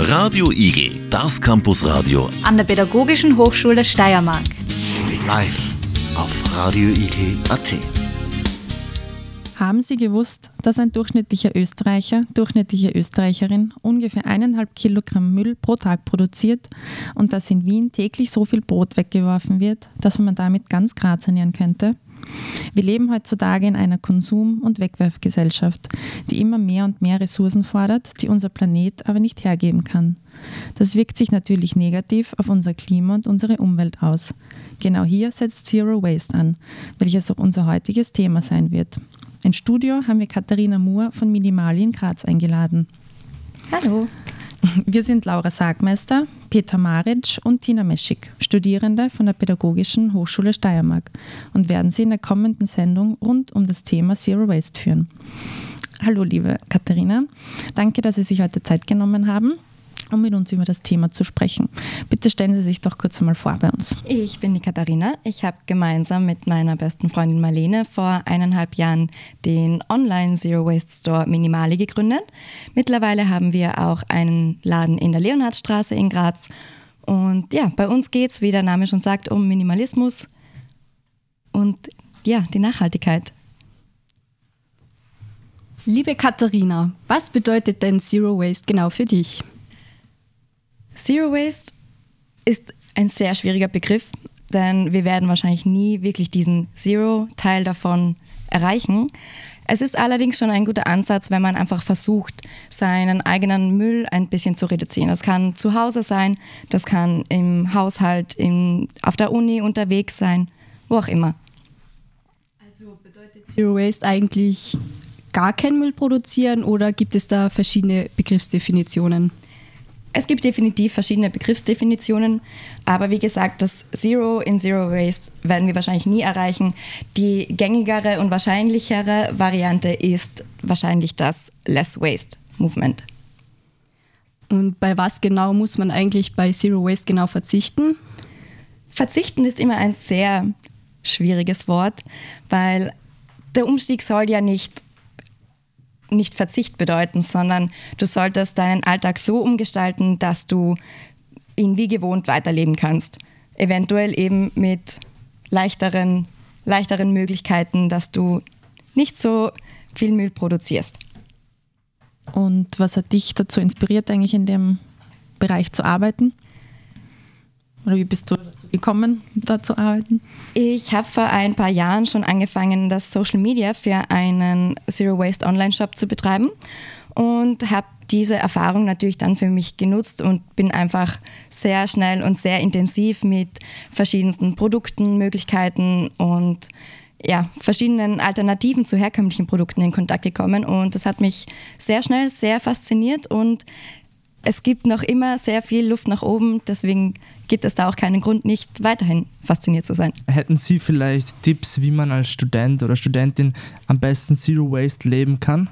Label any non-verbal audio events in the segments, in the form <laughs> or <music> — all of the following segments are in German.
Radio Igel, das Campusradio an der Pädagogischen Hochschule Steiermark. Live auf radioigel.at. Haben Sie gewusst, dass ein durchschnittlicher Österreicher, durchschnittliche Österreicherin ungefähr eineinhalb Kilogramm Müll pro Tag produziert und dass in Wien täglich so viel Brot weggeworfen wird, dass man damit ganz Graz ernähren könnte? Wir leben heutzutage in einer Konsum- und Wegwerfgesellschaft, die immer mehr und mehr Ressourcen fordert, die unser Planet aber nicht hergeben kann. Das wirkt sich natürlich negativ auf unser Klima und unsere Umwelt aus. Genau hier setzt Zero Waste an, welches auch unser heutiges Thema sein wird. Ins Studio haben wir Katharina Moore von Minimali in Graz eingeladen. Hallo. Wir sind Laura Sagmeister, Peter Maric und Tina Meschig, Studierende von der Pädagogischen Hochschule Steiermark und werden Sie in der kommenden Sendung rund um das Thema Zero Waste führen. Hallo, liebe Katharina. Danke, dass Sie sich heute Zeit genommen haben um mit uns über das Thema zu sprechen. Bitte stellen Sie sich doch kurz einmal vor bei uns. Ich bin die Katharina. Ich habe gemeinsam mit meiner besten Freundin Marlene vor eineinhalb Jahren den Online Zero Waste Store Minimali gegründet. Mittlerweile haben wir auch einen Laden in der Leonhardstraße in Graz. Und ja, bei uns geht es, wie der Name schon sagt, um Minimalismus und ja, die Nachhaltigkeit. Liebe Katharina, was bedeutet denn Zero Waste genau für dich? Zero Waste ist ein sehr schwieriger Begriff, denn wir werden wahrscheinlich nie wirklich diesen Zero-Teil davon erreichen. Es ist allerdings schon ein guter Ansatz, wenn man einfach versucht, seinen eigenen Müll ein bisschen zu reduzieren. Das kann zu Hause sein, das kann im Haushalt, in, auf der Uni unterwegs sein, wo auch immer. Also bedeutet Zero Waste eigentlich gar keinen Müll produzieren oder gibt es da verschiedene Begriffsdefinitionen? Es gibt definitiv verschiedene Begriffsdefinitionen, aber wie gesagt, das Zero in Zero Waste werden wir wahrscheinlich nie erreichen. Die gängigere und wahrscheinlichere Variante ist wahrscheinlich das Less Waste Movement. Und bei was genau muss man eigentlich bei Zero Waste genau verzichten? Verzichten ist immer ein sehr schwieriges Wort, weil der Umstieg soll ja nicht nicht Verzicht bedeuten, sondern du solltest deinen Alltag so umgestalten, dass du ihn wie gewohnt weiterleben kannst. Eventuell eben mit leichteren, leichteren Möglichkeiten, dass du nicht so viel Müll produzierst. Und was hat dich dazu inspiriert, eigentlich in dem Bereich zu arbeiten? Oder wie bist du dazu gekommen, da zu arbeiten? Ich habe vor ein paar Jahren schon angefangen, das Social Media für einen Zero Waste Online-Shop zu betreiben und habe diese Erfahrung natürlich dann für mich genutzt und bin einfach sehr schnell und sehr intensiv mit verschiedensten Produkten, Möglichkeiten und ja, verschiedenen Alternativen zu herkömmlichen Produkten in Kontakt gekommen und das hat mich sehr schnell sehr fasziniert und es gibt noch immer sehr viel Luft nach oben, deswegen gibt es da auch keinen Grund, nicht weiterhin fasziniert zu sein. Hätten Sie vielleicht Tipps, wie man als Student oder Studentin am besten Zero Waste leben kann?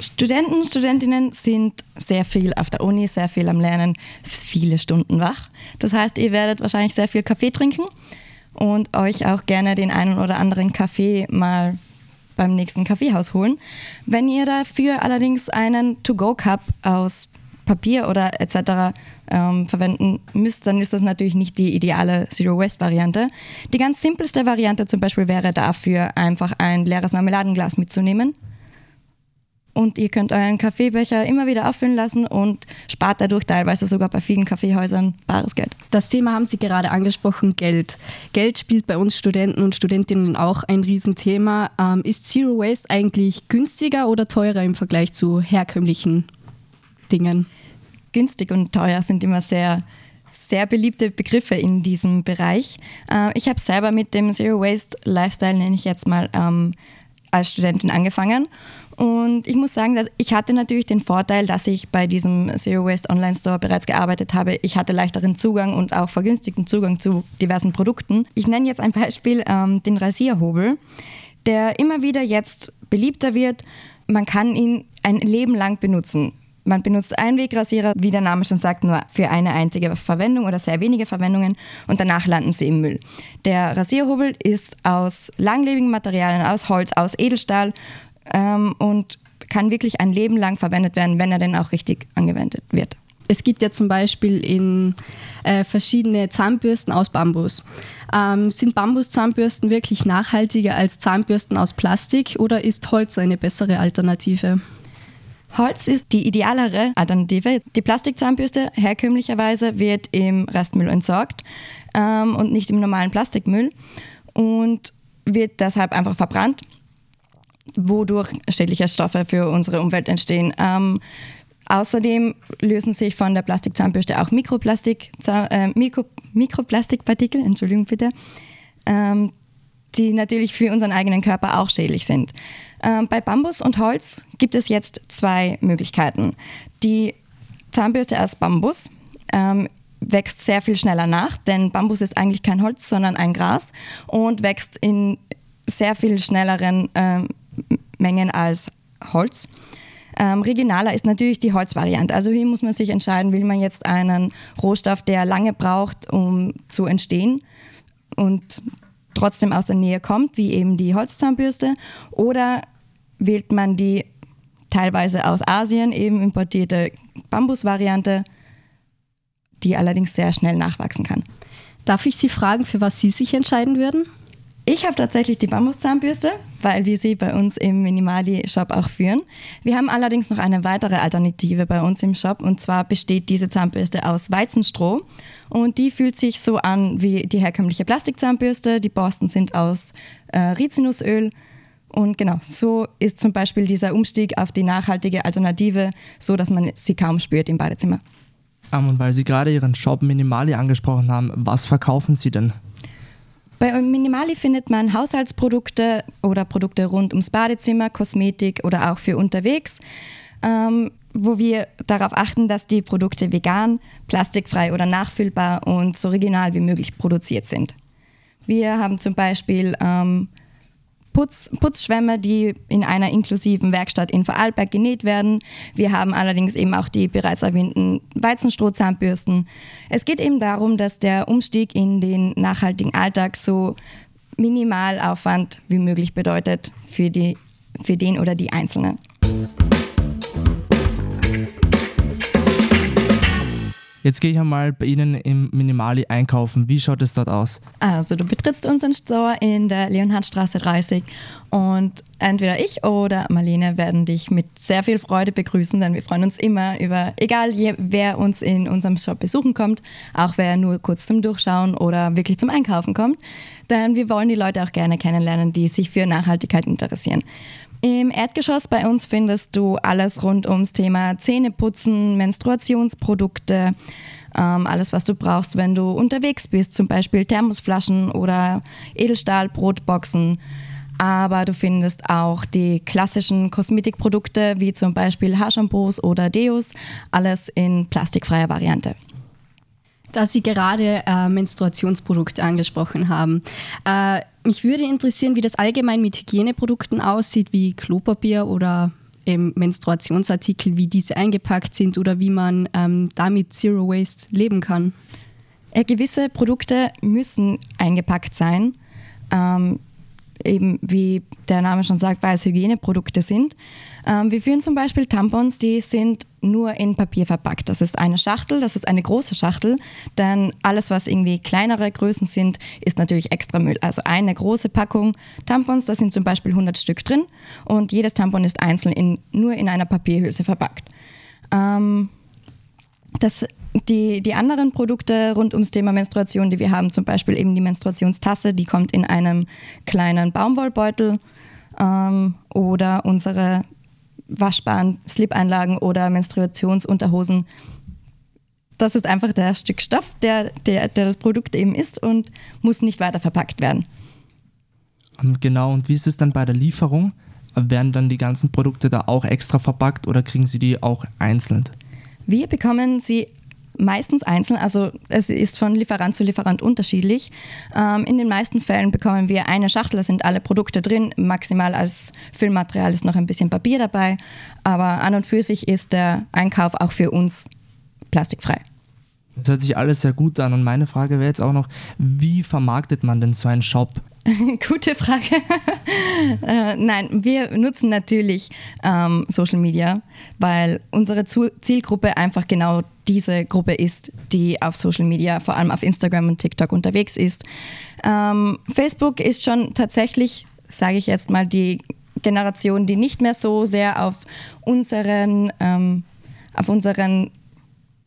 Studenten, Studentinnen sind sehr viel auf der Uni, sehr viel am Lernen, viele Stunden wach. Das heißt, ihr werdet wahrscheinlich sehr viel Kaffee trinken und euch auch gerne den einen oder anderen Kaffee mal beim nächsten Kaffeehaus holen. Wenn ihr dafür allerdings einen To-Go-Cup aus Papier oder etc. Ähm, verwenden müsst, dann ist das natürlich nicht die ideale Zero-Waste-Variante. Die ganz simpelste Variante zum Beispiel wäre dafür einfach ein leeres Marmeladenglas mitzunehmen und ihr könnt euren Kaffeebecher immer wieder auffüllen lassen und spart dadurch teilweise sogar bei vielen Kaffeehäusern bares Geld. Das Thema haben Sie gerade angesprochen, Geld. Geld spielt bei uns Studenten und Studentinnen auch ein Riesenthema. Ähm, ist Zero Waste eigentlich günstiger oder teurer im Vergleich zu herkömmlichen Dingen? Günstig und teuer sind immer sehr sehr beliebte Begriffe in diesem Bereich. Äh, ich habe selber mit dem Zero Waste Lifestyle, nenne ich jetzt mal, ähm, als Studentin angefangen. Und ich muss sagen, ich hatte natürlich den Vorteil, dass ich bei diesem Zero Waste Online Store bereits gearbeitet habe. Ich hatte leichteren Zugang und auch vergünstigten Zugang zu diversen Produkten. Ich nenne jetzt ein Beispiel ähm, den Rasierhobel, der immer wieder jetzt beliebter wird. Man kann ihn ein Leben lang benutzen. Man benutzt Einwegrasierer, wie der Name schon sagt, nur für eine einzige Verwendung oder sehr wenige Verwendungen und danach landen sie im Müll. Der Rasierhobel ist aus langlebigen Materialien, aus Holz, aus Edelstahl ähm, und kann wirklich ein Leben lang verwendet werden, wenn er denn auch richtig angewendet wird. Es gibt ja zum Beispiel in äh, verschiedene Zahnbürsten aus Bambus. Ähm, sind Bambuszahnbürsten wirklich nachhaltiger als Zahnbürsten aus Plastik oder ist Holz eine bessere Alternative? Holz ist die idealere Alternative. Die Plastikzahnbürste herkömmlicherweise wird im Restmüll entsorgt ähm, und nicht im normalen Plastikmüll und wird deshalb einfach verbrannt, wodurch schädliche Stoffe für unsere Umwelt entstehen. Ähm, außerdem lösen sich von der Plastikzahnbürste auch Mikroplastik, äh, Mikro, Mikroplastikpartikel, Entschuldigung bitte, ähm, die natürlich für unseren eigenen Körper auch schädlich sind. Ähm, bei Bambus und Holz gibt es jetzt zwei Möglichkeiten. Die Zahnbürste aus Bambus ähm, wächst sehr viel schneller nach, denn Bambus ist eigentlich kein Holz, sondern ein Gras und wächst in sehr viel schnelleren ähm, Mengen als Holz. Ähm, regionaler ist natürlich die Holzvariante. Also hier muss man sich entscheiden, will man jetzt einen Rohstoff, der lange braucht, um zu entstehen und trotzdem aus der Nähe kommt, wie eben die Holzzahnbürste, oder wählt man die teilweise aus Asien eben importierte Bambusvariante, die allerdings sehr schnell nachwachsen kann. Darf ich Sie fragen, für was Sie sich entscheiden würden? Ich habe tatsächlich die Bambuszahnbürste, weil wir sie bei uns im Minimali-Shop auch führen. Wir haben allerdings noch eine weitere Alternative bei uns im Shop und zwar besteht diese Zahnbürste aus Weizenstroh und die fühlt sich so an wie die herkömmliche Plastikzahnbürste. Die Borsten sind aus äh, Rizinusöl und genau, so ist zum Beispiel dieser Umstieg auf die nachhaltige Alternative so, dass man sie kaum spürt im Badezimmer. Um, und weil Sie gerade Ihren Shop Minimali angesprochen haben, was verkaufen Sie denn? Bei Minimali findet man Haushaltsprodukte oder Produkte rund ums Badezimmer, Kosmetik oder auch für unterwegs, ähm, wo wir darauf achten, dass die Produkte vegan, plastikfrei oder nachfüllbar und so regional wie möglich produziert sind. Wir haben zum Beispiel ähm, Putz, Putzschwämme, die in einer inklusiven Werkstatt in Vorarlberg genäht werden. Wir haben allerdings eben auch die bereits erwähnten Weizenstrohzahnbürsten. Es geht eben darum, dass der Umstieg in den nachhaltigen Alltag so Minimalaufwand wie möglich bedeutet für, die, für den oder die Einzelne. Jetzt gehe ich einmal bei Ihnen im Minimali einkaufen. Wie schaut es dort aus? Also du betrittst unseren Store in der Leonhardstraße 30 und entweder ich oder Marlene werden dich mit sehr viel Freude begrüßen, denn wir freuen uns immer über, egal wer uns in unserem Shop besuchen kommt, auch wer nur kurz zum Durchschauen oder wirklich zum Einkaufen kommt, denn wir wollen die Leute auch gerne kennenlernen, die sich für Nachhaltigkeit interessieren. Im Erdgeschoss bei uns findest du alles rund ums Thema Zähneputzen, Menstruationsprodukte, ähm, alles, was du brauchst, wenn du unterwegs bist, zum Beispiel Thermosflaschen oder Edelstahlbrotboxen. Aber du findest auch die klassischen Kosmetikprodukte wie zum Beispiel Haarshampoos oder Deos, alles in plastikfreier Variante. Da Sie gerade äh, Menstruationsprodukte angesprochen haben. Äh, mich würde interessieren, wie das allgemein mit Hygieneprodukten aussieht, wie Klopapier oder eben Menstruationsartikel, wie diese eingepackt sind oder wie man ähm, damit Zero Waste leben kann. Äh, gewisse Produkte müssen eingepackt sein. Ähm, eben wie der Name schon sagt, weil es Hygieneprodukte sind. Ähm, wir führen zum Beispiel Tampons, die sind nur in Papier verpackt. Das ist eine Schachtel, das ist eine große Schachtel, denn alles, was irgendwie kleinere Größen sind, ist natürlich extra Müll. Also eine große Packung Tampons, da sind zum Beispiel 100 Stück drin und jedes Tampon ist einzeln in, nur in einer Papierhülse verpackt. Ähm, das die, die anderen Produkte rund ums Thema Menstruation, die wir haben, zum Beispiel eben die Menstruationstasse, die kommt in einem kleinen Baumwollbeutel ähm, oder unsere waschbaren Slip-Einlagen oder Menstruationsunterhosen. Das ist einfach der Stück Stoff, der, der, der das Produkt eben ist und muss nicht weiter verpackt werden. Genau, und wie ist es dann bei der Lieferung? Werden dann die ganzen Produkte da auch extra verpackt oder kriegen Sie die auch einzeln? Wir bekommen sie meistens einzeln, also es ist von Lieferant zu Lieferant unterschiedlich. Ähm, in den meisten Fällen bekommen wir eine Schachtel, da sind alle Produkte drin, maximal als Füllmaterial ist noch ein bisschen Papier dabei, aber an und für sich ist der Einkauf auch für uns plastikfrei. Das hört sich alles sehr gut an und meine Frage wäre jetzt auch noch, wie vermarktet man denn so einen Shop? <laughs> Gute Frage. <laughs> äh, nein, wir nutzen natürlich ähm, Social Media, weil unsere Zielgruppe einfach genau diese Gruppe ist, die auf Social Media, vor allem auf Instagram und TikTok unterwegs ist. Ähm, Facebook ist schon tatsächlich, sage ich jetzt mal, die Generation, die nicht mehr so sehr auf unseren, ähm, auf unseren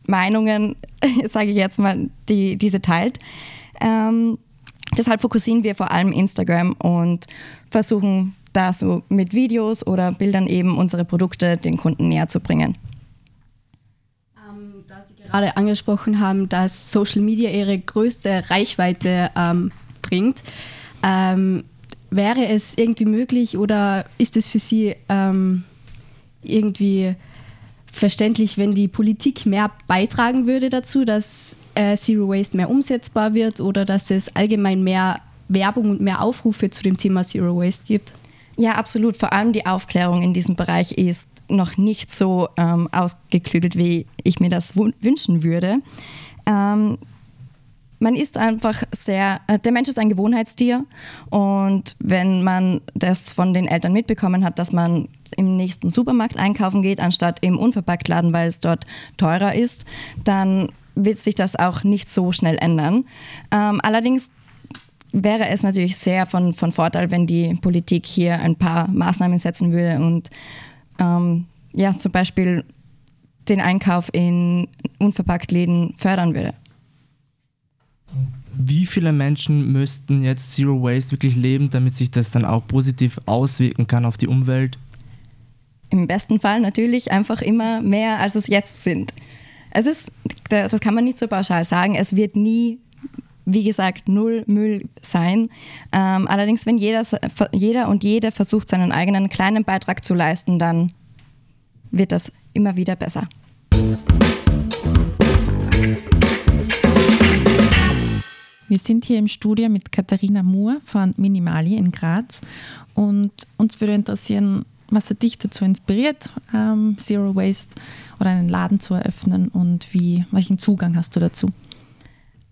Meinungen, <laughs> sage ich jetzt mal, die, diese teilt. Deshalb fokussieren wir vor allem Instagram und versuchen da so mit Videos oder Bildern eben unsere Produkte den Kunden näher zu bringen. Ähm, da Sie gerade angesprochen haben, dass Social Media ihre größte Reichweite ähm, bringt, ähm, wäre es irgendwie möglich oder ist es für Sie ähm, irgendwie verständlich, wenn die Politik mehr beitragen würde dazu, dass äh, Zero Waste mehr umsetzbar wird oder dass es allgemein mehr Werbung und mehr Aufrufe zu dem Thema Zero Waste gibt? Ja, absolut. Vor allem die Aufklärung in diesem Bereich ist noch nicht so ähm, ausgeklügelt, wie ich mir das wünschen würde. Ähm, man ist einfach sehr, äh, der Mensch ist ein Gewohnheitstier und wenn man das von den Eltern mitbekommen hat, dass man im nächsten Supermarkt einkaufen geht, anstatt im Unverpacktladen, weil es dort teurer ist, dann wird sich das auch nicht so schnell ändern. Ähm, allerdings wäre es natürlich sehr von, von Vorteil, wenn die Politik hier ein paar Maßnahmen setzen würde und ähm, ja, zum Beispiel den Einkauf in Unverpacktläden fördern würde. Wie viele Menschen müssten jetzt Zero Waste wirklich leben, damit sich das dann auch positiv auswirken kann auf die Umwelt? Im besten Fall natürlich einfach immer mehr, als es jetzt sind. Es ist, das kann man nicht so pauschal sagen, es wird nie, wie gesagt, null Müll sein. Ähm, allerdings, wenn jeder, jeder und jede versucht, seinen eigenen kleinen Beitrag zu leisten, dann wird das immer wieder besser. Wir sind hier im Studio mit Katharina Moore von Minimali in Graz und uns würde interessieren, was hat dich dazu inspiriert, ähm, Zero Waste oder einen Laden zu eröffnen und wie, welchen Zugang hast du dazu?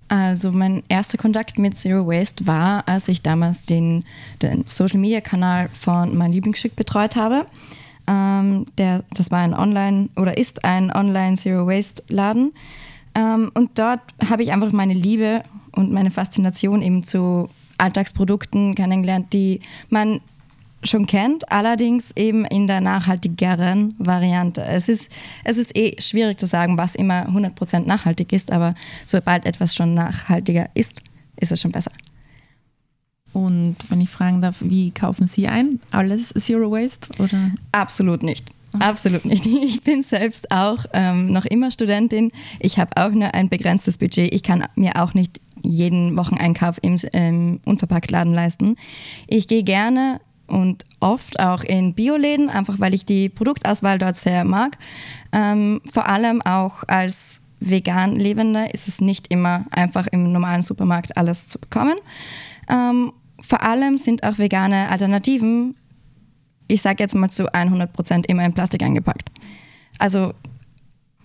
Also mein erster Kontakt mit Zero Waste war, als ich damals den, den Social Media Kanal von meinem Lieblingsstück betreut habe. Ähm, der, das war ein Online oder ist ein Online Zero Waste Laden. Ähm, und dort habe ich einfach meine Liebe und meine Faszination eben zu Alltagsprodukten kennengelernt, die man schon kennt, allerdings eben in der nachhaltigeren Variante. Es ist, es ist eh schwierig zu sagen, was immer 100% nachhaltig ist, aber sobald etwas schon nachhaltiger ist, ist es schon besser. Und wenn ich fragen darf, wie kaufen Sie ein? Alles Zero Waste? Oder? Absolut nicht. Absolut nicht. <laughs> Ich bin selbst auch ähm, noch immer Studentin. Ich habe auch nur ein begrenztes Budget. Ich kann mir auch nicht jeden Wocheneinkauf im ähm, Unverpacktladen leisten. Ich gehe gerne und oft auch in Bioläden, einfach weil ich die Produktauswahl dort sehr mag. Ähm, vor allem auch als vegan Lebender ist es nicht immer einfach im normalen Supermarkt alles zu bekommen. Ähm, vor allem sind auch vegane Alternativen, ich sage jetzt mal zu 100 Prozent immer in Plastik eingepackt. Also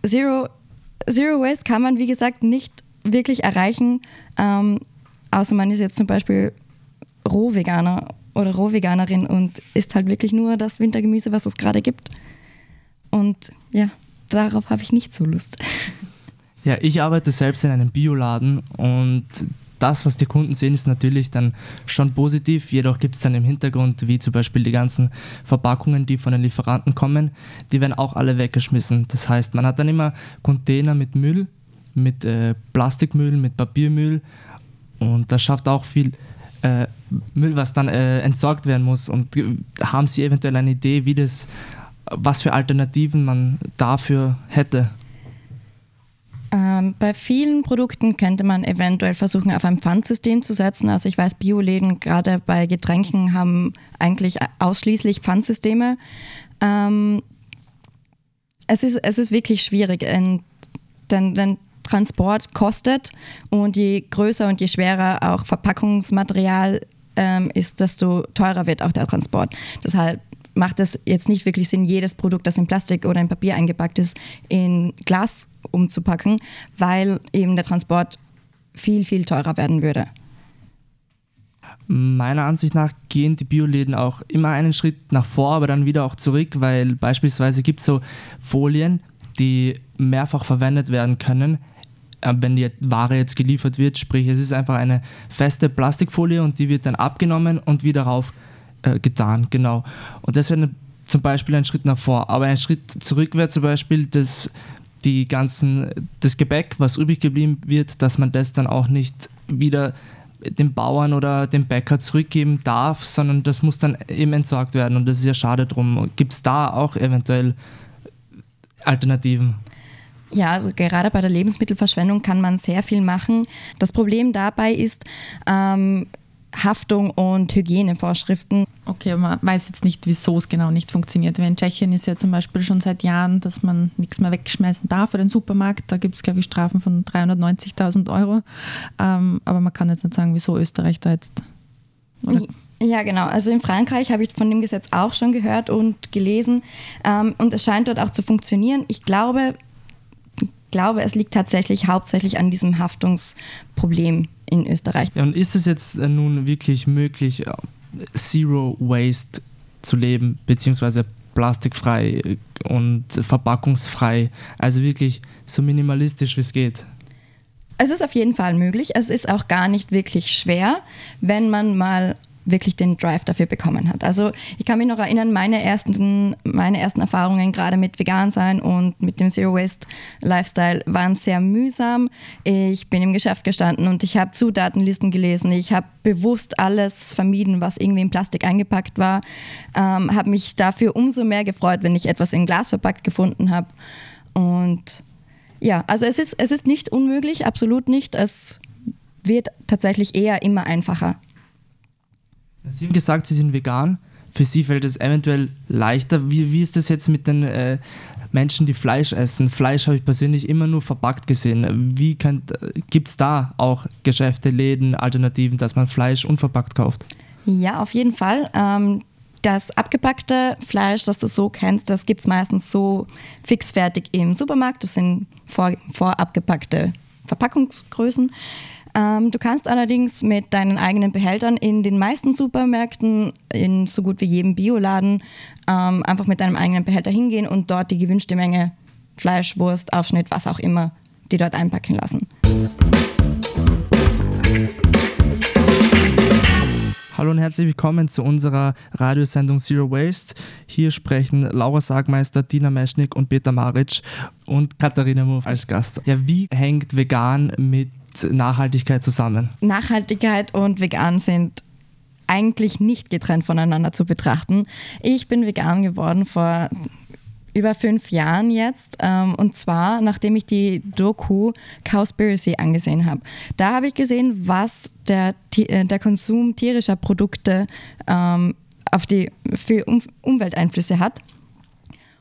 Zero, Zero Waste kann man, wie gesagt, nicht wirklich erreichen, ähm, außer man ist jetzt zum Beispiel Rohveganer oder Rohveganerin und isst halt wirklich nur das Wintergemüse, was es gerade gibt. Und ja, darauf habe ich nicht so Lust. Ja, ich arbeite selbst in einem Bioladen und das, was die Kunden sehen, ist natürlich dann schon positiv. Jedoch gibt es dann im Hintergrund, wie zum Beispiel die ganzen Verpackungen, die von den Lieferanten kommen, die werden auch alle weggeschmissen. Das heißt, man hat dann immer Container mit Müll mit äh, Plastikmüll, mit Papiermüll und das schafft auch viel äh, Müll, was dann äh, entsorgt werden muss. Und haben Sie eventuell eine Idee, wie das, was für Alternativen man dafür hätte? Ähm, bei vielen Produkten könnte man eventuell versuchen, auf ein Pfandsystem zu setzen. Also ich weiß, Bioläden gerade bei Getränken haben eigentlich ausschließlich Pfandsysteme. Ähm, es, ist, es ist wirklich schwierig, denn, denn Transport kostet und je größer und je schwerer auch Verpackungsmaterial ähm, ist, desto teurer wird auch der Transport. Deshalb macht es jetzt nicht wirklich Sinn, jedes Produkt, das in Plastik oder in Papier eingepackt ist, in Glas umzupacken, weil eben der Transport viel, viel teurer werden würde. Meiner Ansicht nach gehen die Bioläden auch immer einen Schritt nach vor, aber dann wieder auch zurück, weil beispielsweise gibt es so Folien, die mehrfach verwendet werden können, wenn die Ware jetzt geliefert wird. Sprich, es ist einfach eine feste Plastikfolie und die wird dann abgenommen und wieder rauf äh, getan. Genau. Und das wäre zum Beispiel ein Schritt nach vor. Aber ein Schritt zurück wäre zum Beispiel, dass die ganzen, das Gebäck, was übrig geblieben wird, dass man das dann auch nicht wieder dem Bauern oder dem Bäcker zurückgeben darf, sondern das muss dann eben entsorgt werden und das ist ja schade drum. Gibt es da auch eventuell Alternativen? Ja, also gerade bei der Lebensmittelverschwendung kann man sehr viel machen. Das Problem dabei ist, ähm, Haftung und Hygienevorschriften. Okay, aber man weiß jetzt nicht, wieso es genau nicht funktioniert. Weil in Tschechien ist ja zum Beispiel schon seit Jahren, dass man nichts mehr wegschmeißen darf für den Supermarkt. Da gibt es, glaube ich, Strafen von 390.000 Euro. Ähm, aber man kann jetzt nicht sagen, wieso Österreich da jetzt. Oder? Ja, genau. Also in Frankreich habe ich von dem Gesetz auch schon gehört und gelesen. Ähm, und es scheint dort auch zu funktionieren. Ich glaube, glaube, es liegt tatsächlich hauptsächlich an diesem Haftungsproblem in Österreich. Ja, und ist es jetzt äh, nun wirklich möglich, äh, Zero Waste zu leben, beziehungsweise plastikfrei äh, und verpackungsfrei, also wirklich so minimalistisch wie es geht? Es ist auf jeden Fall möglich. Es ist auch gar nicht wirklich schwer, wenn man mal wirklich den Drive dafür bekommen hat. Also ich kann mich noch erinnern, meine ersten, meine ersten Erfahrungen gerade mit Vegan sein und mit dem Zero Waste Lifestyle waren sehr mühsam. Ich bin im Geschäft gestanden und ich habe Zutatenlisten gelesen. Ich habe bewusst alles vermieden, was irgendwie in Plastik eingepackt war. Ähm, habe mich dafür umso mehr gefreut, wenn ich etwas in Glas verpackt gefunden habe. Und ja, also es ist, es ist nicht unmöglich, absolut nicht. Es wird tatsächlich eher immer einfacher. Sie haben gesagt, Sie sind vegan. Für Sie fällt es eventuell leichter. Wie, wie ist das jetzt mit den äh, Menschen, die Fleisch essen? Fleisch habe ich persönlich immer nur verpackt gesehen. Wie gibt es da auch Geschäfte, Läden, Alternativen, dass man Fleisch unverpackt kauft? Ja, auf jeden Fall. Ähm, das abgepackte Fleisch, das du so kennst, das gibt es meistens so fixfertig im Supermarkt. Das sind vor, vorabgepackte Verpackungsgrößen. Ähm, du kannst allerdings mit deinen eigenen Behältern in den meisten Supermärkten, in so gut wie jedem Bioladen, ähm, einfach mit deinem eigenen Behälter hingehen und dort die gewünschte Menge Fleisch, Wurst, Aufschnitt, was auch immer, die dort einpacken lassen. Hallo und herzlich willkommen zu unserer Radiosendung Zero Waste. Hier sprechen Laura Sagmeister, Dina Meschnik und Peter Maric und Katharina Muff als Gast. Ja, wie hängt vegan mit Nachhaltigkeit zusammen? Nachhaltigkeit und vegan sind eigentlich nicht getrennt voneinander zu betrachten. Ich bin vegan geworden vor über fünf Jahren jetzt. Ähm, und zwar, nachdem ich die Doku Cowspiracy angesehen habe. Da habe ich gesehen, was der, äh, der Konsum tierischer Produkte ähm, auf die, für Umwelteinflüsse hat.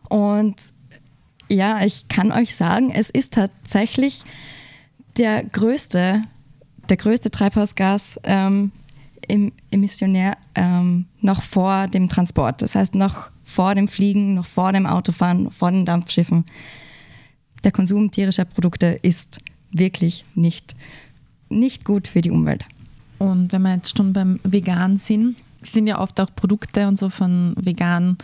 Und ja, ich kann euch sagen, es ist tatsächlich der größte, der größte Treibhausgas ähm, im Emissionär ähm, noch vor dem Transport. Das heißt, noch vor dem Fliegen, noch vor dem Autofahren, vor den Dampfschiffen. Der Konsum tierischer Produkte ist wirklich nicht, nicht gut für die Umwelt. Und wenn wir jetzt schon beim Vegan sind, sind ja oft auch Produkte und so von vegan,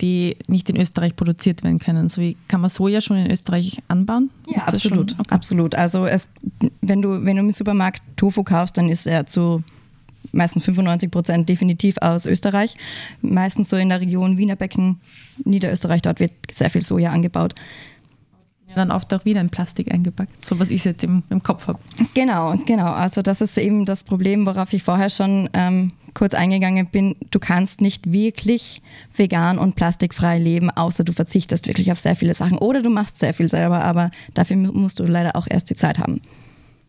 die nicht in Österreich produziert werden können. So wie kann man Soja schon in Österreich anbauen? Ja, ist absolut. Okay. Absolut. Also es, wenn du, wenn du im Supermarkt Tofu kaufst, dann ist er zu meistens 95 Prozent definitiv aus Österreich. Meistens so in der Region Wienerbecken, Niederösterreich, dort wird sehr viel Soja angebaut dann oft auch wieder in Plastik eingepackt, so was ich jetzt im, im Kopf habe. Genau, genau. Also das ist eben das Problem, worauf ich vorher schon ähm, kurz eingegangen bin, du kannst nicht wirklich vegan und plastikfrei leben, außer du verzichtest wirklich auf sehr viele Sachen. Oder du machst sehr viel selber, aber dafür musst du leider auch erst die Zeit haben.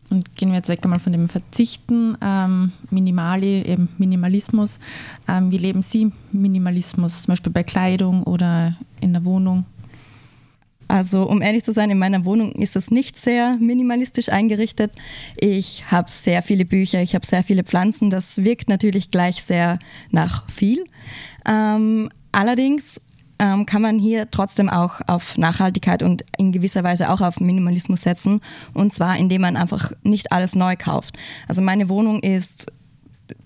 Und gehen wir jetzt weg einmal von dem Verzichten, ähm, Minimali, eben Minimalismus. Ähm, wie leben Sie Minimalismus, zum Beispiel bei Kleidung oder in der Wohnung? Also um ehrlich zu sein, in meiner Wohnung ist es nicht sehr minimalistisch eingerichtet. Ich habe sehr viele Bücher, ich habe sehr viele Pflanzen. Das wirkt natürlich gleich sehr nach viel. Ähm, allerdings ähm, kann man hier trotzdem auch auf Nachhaltigkeit und in gewisser Weise auch auf Minimalismus setzen. Und zwar indem man einfach nicht alles neu kauft. Also meine Wohnung ist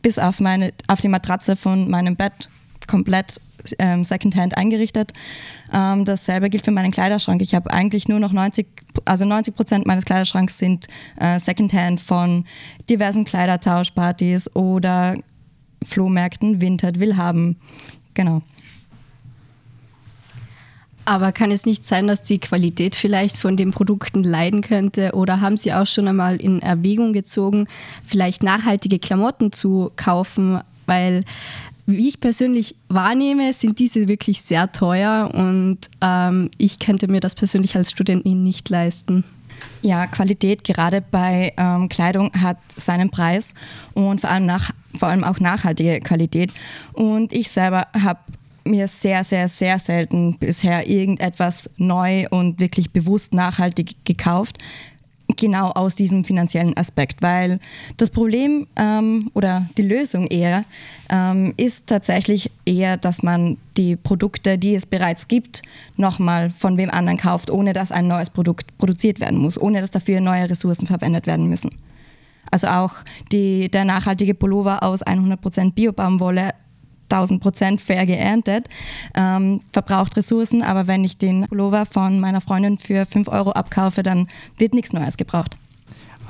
bis auf, meine, auf die Matratze von meinem Bett komplett ähm, Secondhand eingerichtet. Ähm, dasselbe gilt für meinen Kleiderschrank. Ich habe eigentlich nur noch 90, also 90 Prozent meines Kleiderschranks sind äh, Secondhand von diversen Kleidertauschpartys oder Flohmärkten, Vinted, Willhaben. Genau. Aber kann es nicht sein, dass die Qualität vielleicht von den Produkten leiden könnte? Oder haben Sie auch schon einmal in Erwägung gezogen, vielleicht nachhaltige Klamotten zu kaufen? Weil, wie ich persönlich wahrnehme, sind diese wirklich sehr teuer und ähm, ich könnte mir das persönlich als Studentin nicht leisten. Ja, Qualität gerade bei ähm, Kleidung hat seinen Preis und vor allem, nach, vor allem auch nachhaltige Qualität. Und ich selber habe mir sehr, sehr, sehr selten bisher irgendetwas neu und wirklich bewusst nachhaltig gekauft. Genau aus diesem finanziellen Aspekt, weil das Problem ähm, oder die Lösung eher ähm, ist tatsächlich eher, dass man die Produkte, die es bereits gibt, nochmal von wem anderen kauft, ohne dass ein neues Produkt produziert werden muss, ohne dass dafür neue Ressourcen verwendet werden müssen. Also auch die, der nachhaltige Pullover aus 100% Biobaumwolle 1000 Prozent fair geerntet, ähm, verbraucht Ressourcen, aber wenn ich den Pullover von meiner Freundin für 5 Euro abkaufe, dann wird nichts Neues gebraucht.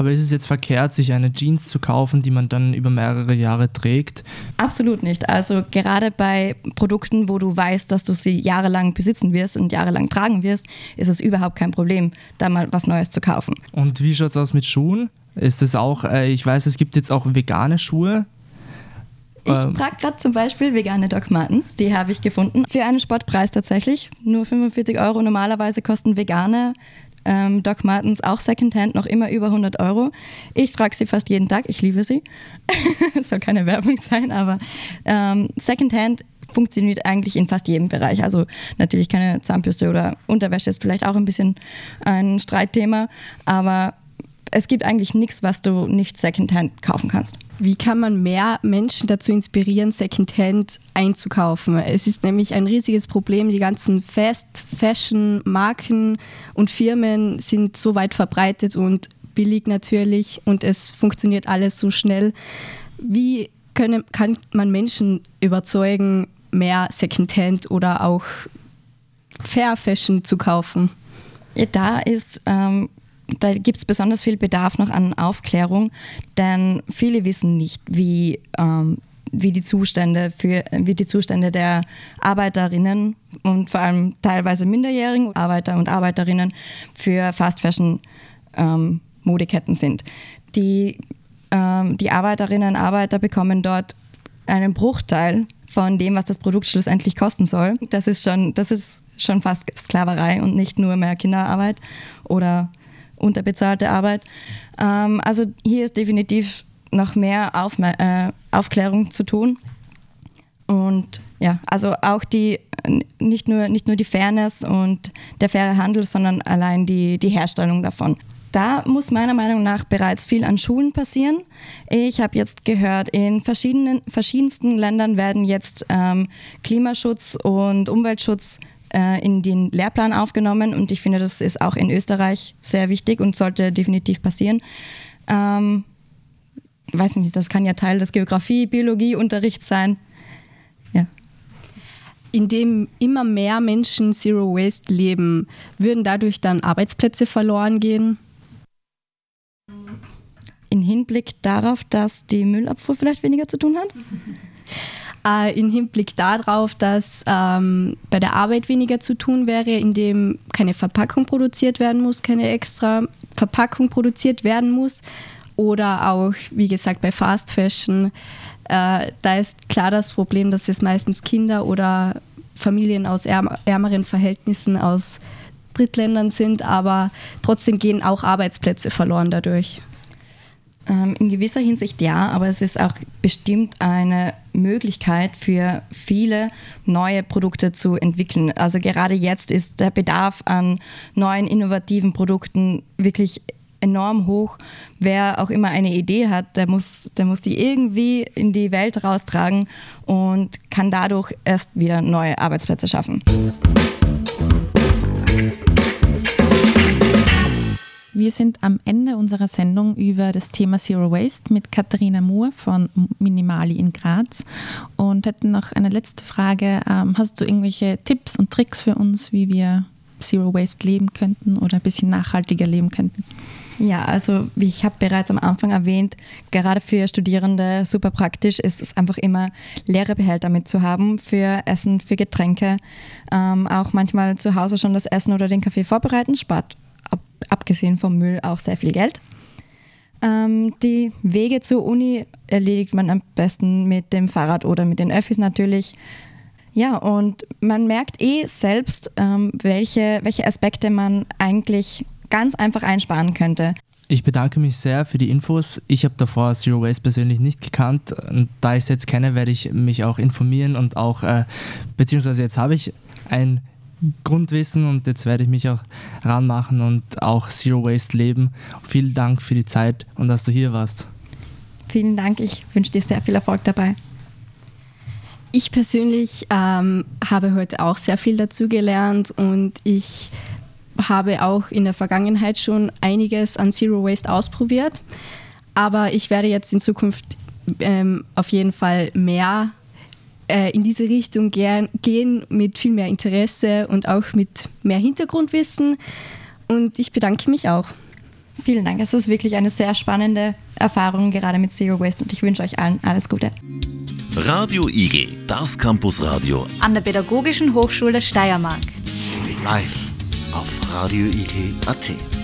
Aber ist es jetzt verkehrt, sich eine Jeans zu kaufen, die man dann über mehrere Jahre trägt? Absolut nicht. Also gerade bei Produkten, wo du weißt, dass du sie jahrelang besitzen wirst und jahrelang tragen wirst, ist es überhaupt kein Problem, da mal was Neues zu kaufen. Und wie schaut es aus mit Schuhen? Ist es auch, äh, ich weiß, es gibt jetzt auch vegane Schuhe. Ich trage gerade zum Beispiel vegane Doc Martens. Die habe ich gefunden. Für einen Spottpreis tatsächlich. Nur 45 Euro. Normalerweise kosten vegane ähm, Doc Martens auch Secondhand noch immer über 100 Euro. Ich trage sie fast jeden Tag. Ich liebe sie. <laughs> Soll keine Werbung sein, aber ähm, Secondhand funktioniert eigentlich in fast jedem Bereich. Also natürlich keine Zahnbürste oder Unterwäsche ist vielleicht auch ein bisschen ein Streitthema, aber es gibt eigentlich nichts, was du nicht Secondhand kaufen kannst. Wie kann man mehr Menschen dazu inspirieren, Secondhand einzukaufen? Es ist nämlich ein riesiges Problem. Die ganzen Fast-Fashion-Marken und Firmen sind so weit verbreitet und billig natürlich und es funktioniert alles so schnell. Wie können, kann man Menschen überzeugen, mehr Secondhand oder auch Fair Fashion zu kaufen? Ja, da ist ähm, da gibt es besonders viel Bedarf noch an Aufklärung, denn viele wissen nicht, wie, ähm, wie, die Zustände für, wie die Zustände der Arbeiterinnen und vor allem teilweise minderjährigen Arbeiter und Arbeiterinnen für Fast Fashion ähm, Modeketten sind. Die, ähm, die Arbeiterinnen und Arbeiter bekommen dort einen Bruchteil von dem, was das Produkt schlussendlich kosten soll. Das ist schon, das ist schon fast Sklaverei und nicht nur mehr Kinderarbeit oder unterbezahlte Arbeit. Ähm, also hier ist definitiv noch mehr Aufme äh, Aufklärung zu tun. Und ja, also auch die, nicht nur, nicht nur die Fairness und der faire Handel, sondern allein die, die Herstellung davon. Da muss meiner Meinung nach bereits viel an Schulen passieren. Ich habe jetzt gehört, in verschiedenen, verschiedensten Ländern werden jetzt ähm, Klimaschutz und Umweltschutz äh, in den Lehrplan aufgenommen und ich finde, das ist auch in Österreich sehr wichtig und sollte definitiv passieren. Ähm, weiß nicht, das kann ja Teil des Geografie-, Biologie-Unterrichts sein. Ja. Indem immer mehr Menschen Zero Waste leben, würden dadurch dann Arbeitsplätze verloren gehen? In Hinblick darauf, dass die Müllabfuhr vielleicht weniger zu tun hat? <laughs> äh, im Hinblick darauf, dass ähm, bei der Arbeit weniger zu tun wäre, indem keine Verpackung produziert werden muss, keine extra Verpackung produziert werden muss. Oder auch, wie gesagt, bei Fast Fashion, äh, da ist klar das Problem, dass es meistens Kinder oder Familien aus ärmeren Verhältnissen aus Drittländern sind, aber trotzdem gehen auch Arbeitsplätze verloren dadurch. Ähm, in gewisser Hinsicht ja, aber es ist auch bestimmt eine Möglichkeit für viele neue Produkte zu entwickeln. Also gerade jetzt ist der Bedarf an neuen innovativen Produkten wirklich enorm hoch. Wer auch immer eine Idee hat, der muss, der muss die irgendwie in die Welt raustragen und kann dadurch erst wieder neue Arbeitsplätze schaffen. Wir sind am Ende unserer Sendung über das Thema Zero Waste mit Katharina Moore von Minimali in Graz und hätten noch eine letzte Frage. Ähm, hast du irgendwelche Tipps und Tricks für uns, wie wir Zero Waste leben könnten oder ein bisschen nachhaltiger leben könnten? Ja, also wie ich habe bereits am Anfang erwähnt, gerade für Studierende super praktisch ist es einfach immer leere Behälter mitzuhaben für Essen, für Getränke. Ähm, auch manchmal zu Hause schon das Essen oder den Kaffee vorbereiten, spart abgesehen vom Müll auch sehr viel Geld. Ähm, die Wege zur Uni erledigt man am besten mit dem Fahrrad oder mit den Öffis natürlich. Ja, und man merkt eh selbst, ähm, welche, welche Aspekte man eigentlich ganz einfach einsparen könnte. Ich bedanke mich sehr für die Infos. Ich habe davor Zero Waste persönlich nicht gekannt. Und da ich es jetzt kenne, werde ich mich auch informieren und auch, äh, beziehungsweise jetzt habe ich ein Grundwissen und jetzt werde ich mich auch ranmachen und auch Zero Waste leben. Vielen Dank für die Zeit und dass du hier warst. Vielen Dank, ich wünsche dir sehr viel Erfolg dabei. Ich persönlich ähm, habe heute auch sehr viel dazu gelernt und ich habe auch in der Vergangenheit schon einiges an Zero Waste ausprobiert. Aber ich werde jetzt in Zukunft ähm, auf jeden Fall mehr äh, in diese Richtung gern, gehen mit viel mehr Interesse und auch mit mehr Hintergrundwissen. Und ich bedanke mich auch. Vielen Dank. Es ist wirklich eine sehr spannende Erfahrung, gerade mit Zero Waste. Und ich wünsche euch allen alles Gute. Radio Igel, das Campusradio An der Pädagogischen Hochschule Steiermark. Live auf radioigel.at.